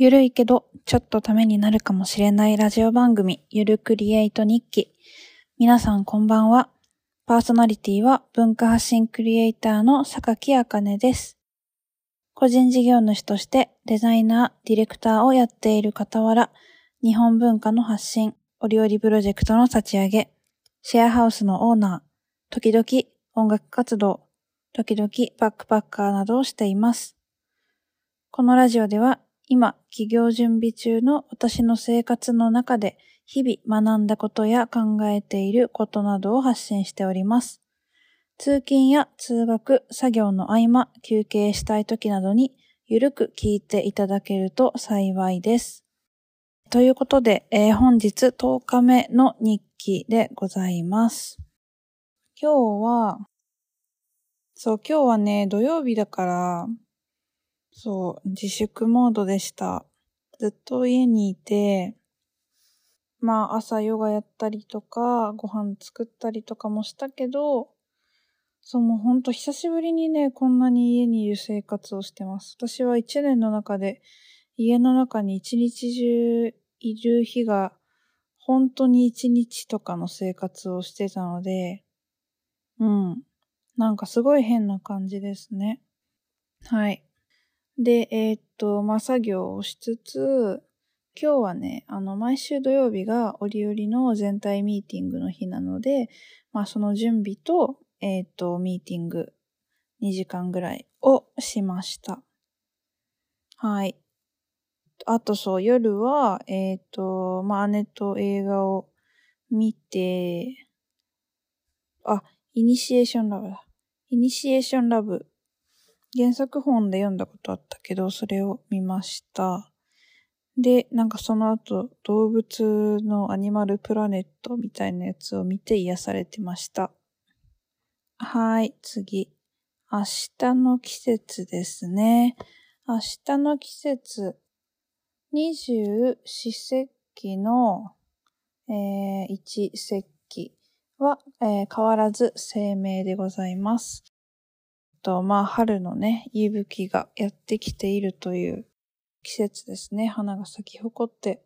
ゆるいけど、ちょっとためになるかもしれないラジオ番組、ゆるクリエイト日記。皆さんこんばんは。パーソナリティは文化発信クリエイターの榊あかねです。個人事業主としてデザイナー、ディレクターをやっている傍ら、日本文化の発信、お料理プロジェクトの立ち上げ、シェアハウスのオーナー、時々音楽活動、時々バックパッカーなどをしています。このラジオでは今、起業準備中の私の生活の中で日々学んだことや考えていることなどを発信しております。通勤や通学、作業の合間、休憩したい時などにゆるく聞いていただけると幸いです。ということで、えー、本日10日目の日記でございます。今日は、そう、今日はね、土曜日だから、そう、自粛モードでした。ずっと家にいて、まあ朝ヨガやったりとか、ご飯作ったりとかもしたけど、そうもうほんと久しぶりにね、こんなに家にいる生活をしてます。私は一年の中で家の中に一日中いる日が本当に一日とかの生活をしてたので、うん。なんかすごい変な感じですね。はい。で、えー、っと、まあ、作業をしつつ、今日はね、あの、毎週土曜日が折々の全体ミーティングの日なので、まあ、その準備と、えー、っと、ミーティング2時間ぐらいをしました。はい。あとそう、夜は、えっ、と、まあ、姉と映画を見て、あ、イニシエーションラブだ。イニシエーションラブ原作本で読んだことあったけど、それを見ました。で、なんかその後、動物のアニマルプラネットみたいなやつを見て癒されてました。はい、次。明日の季節ですね。明日の季節。二十四節気の、えー、一節気は、えー、変わらず生命でございます。と、まあ、春のね、息吹がやってきているという季節ですね。花が咲き誇って、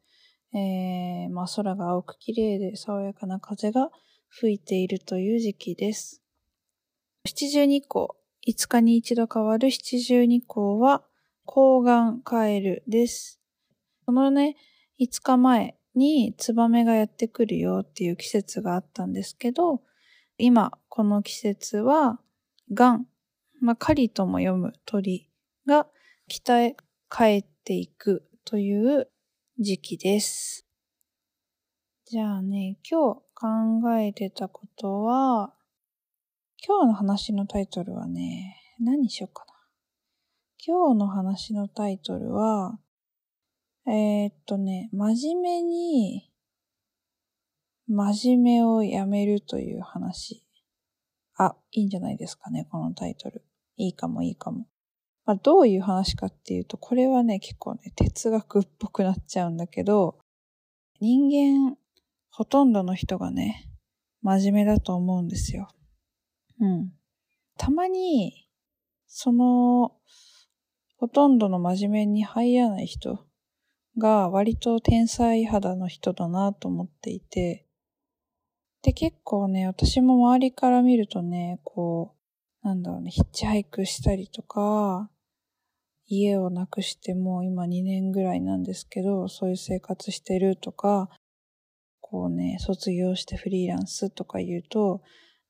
えー、まあ、空が青く綺麗で爽やかな風が吹いているという時期です。七十二候、5日に一度変わる七十二候は、高岩カエルです。このね、5日前にツバメがやってくるよっていう季節があったんですけど、今、この季節は、ガンまあ、狩りとも読む鳥が北へ帰っていくという時期です。じゃあね、今日考えてたことは、今日の話のタイトルはね、何にしようかな。今日の話のタイトルは、えー、っとね、真面目に、真面目をやめるという話。あ、いいんじゃないですかね、このタイトル。いいかもいいかも。まあ、どういう話かっていうと、これはね、結構ね、哲学っぽくなっちゃうんだけど、人間、ほとんどの人がね、真面目だと思うんですよ。うん。たまに、その、ほとんどの真面目に入らない人が割と天才肌の人だなと思っていて、で、結構ね、私も周りから見るとね、こう、なんだろうね、ヒッチハイクしたりとか、家をなくしてもう今2年ぐらいなんですけど、そういう生活してるとか、こうね、卒業してフリーランスとか言うと、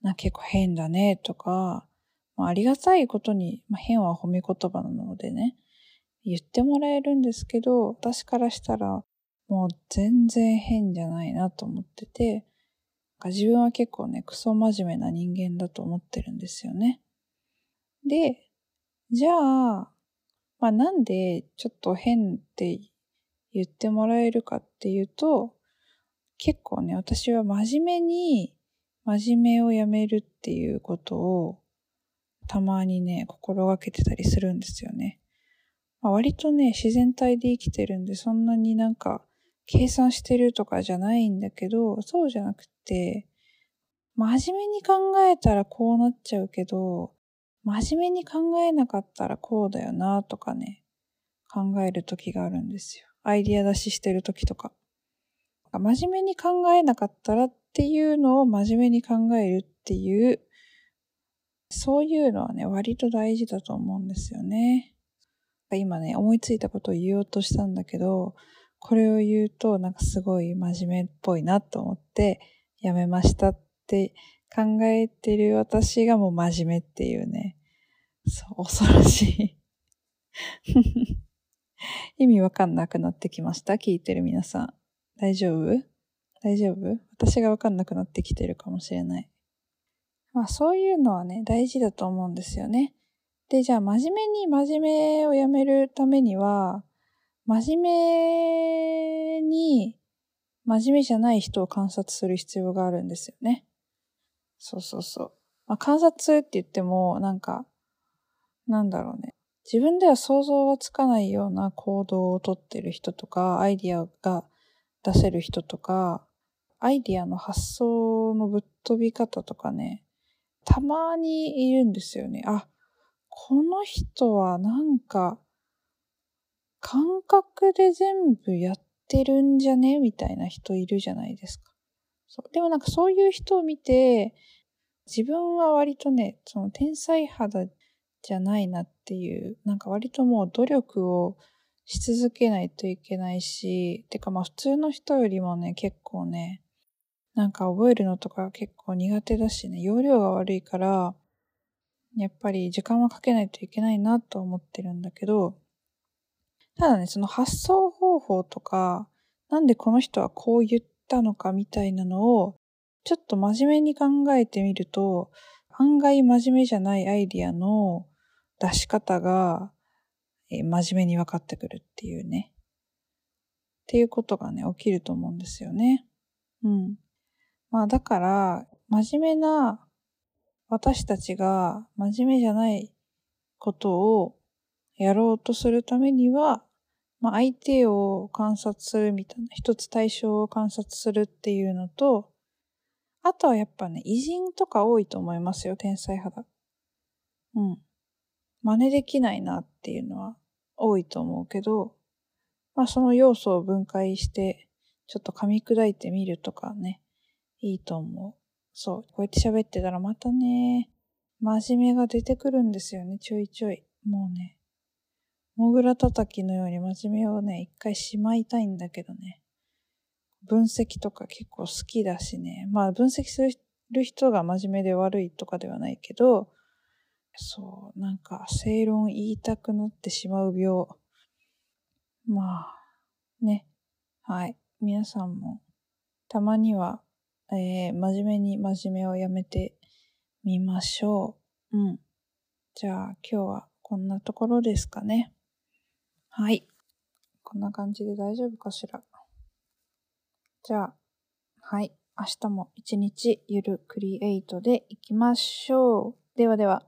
な結構変だねとか、まあ、ありがたいことに、まあ、変は褒め言葉なのでね、言ってもらえるんですけど、私からしたらもう全然変じゃないなと思ってて、自分は結構ね、クソ真面目な人間だと思ってるんですよね。で、じゃあ、まあなんでちょっと変って言ってもらえるかっていうと、結構ね、私は真面目に真面目をやめるっていうことをたまにね、心がけてたりするんですよね。まあ、割とね、自然体で生きてるんで、そんなになんか計算してるとかじゃないんだけど、そうじゃなくて、真面目に考えたらこうなっちゃうけど、真面目に考えなかったらこうだよなとかね、考える時があるんですよ。アイディア出ししてる時とか。真面目に考えなかったらっていうのを真面目に考えるっていう、そういうのはね、割と大事だと思うんですよね。今ね、思いついたことを言おうとしたんだけど、これを言うとなんかすごい真面目っぽいなと思ってやめましたって考えてる私がもう真面目っていうね。そう、恐ろしい 意味わかんなくなってきました？聞いてる皆さん。大丈夫？大丈夫？私がわかんなくなってきてるかもしれない。まあそういうのはね、大事だと思うんですよね。で、じゃあ真面目に真面目をやめるためには、真面目に真面目じゃない人を観察する必要があるんですよね。そうそうそう。まあ、観察って言っても、なんか、なんだろうね。自分では想像がつかないような行動をとってる人とか、アイディアが出せる人とか、アイディアの発想のぶっ飛び方とかね、たまにいるんですよね。あ、この人はなんか、感覚で全部やってるんじゃね？みたいな人いるじゃないですか。そう。でもなんかそういう人を見て、自分は割とね、その天才肌じゃないなっていう、なんか割ともう努力をし続けないといけないし、てかまあ普通の人よりもね、結構ね、なんか覚えるのとか結構苦手だしね、容量が悪いから、やっぱり時間はかけないといけないなと思ってるんだけど、ただね、その発想方法とか、なんでこの人はこう言ったのかみたいなのを、ちょっと真面目に考えてみると、案外真面目じゃないアイディアの出し方が、えー、真面目に分かってくるっていうね。っていうことがね、起きると思うんですよね。うん。まあだから、真面目な私たちが真面目じゃないことをやろうとするためには、まあ相手を観察するみたいな、一つ対象を観察するっていうのと、あとはやっぱね、偉人とか多いと思いますよ、天才肌。うん。真似できないなっていうのは多いと思うけど、まあその要素を分解して、ちょっと噛み砕いてみるとかね、いいと思う。そう。こうやって喋ってたらまたね、真面目が出てくるんですよね、ちょいちょい。もうね。モグラ叩きのように真面目をね、一回しまいたいんだけどね。分析とか結構好きだしね。まあ分析する人が真面目で悪いとかではないけど、そう、なんか正論言いたくなってしまう病。まあ、ね。はい。皆さんも、たまには、えー、真面目に真面目をやめてみましょう。うん。じゃあ今日はこんなところですかね。はい。こんな感じで大丈夫かしら？じゃあ、はい。明日も一日ゆるクリエイトでいきましょう。ではでは。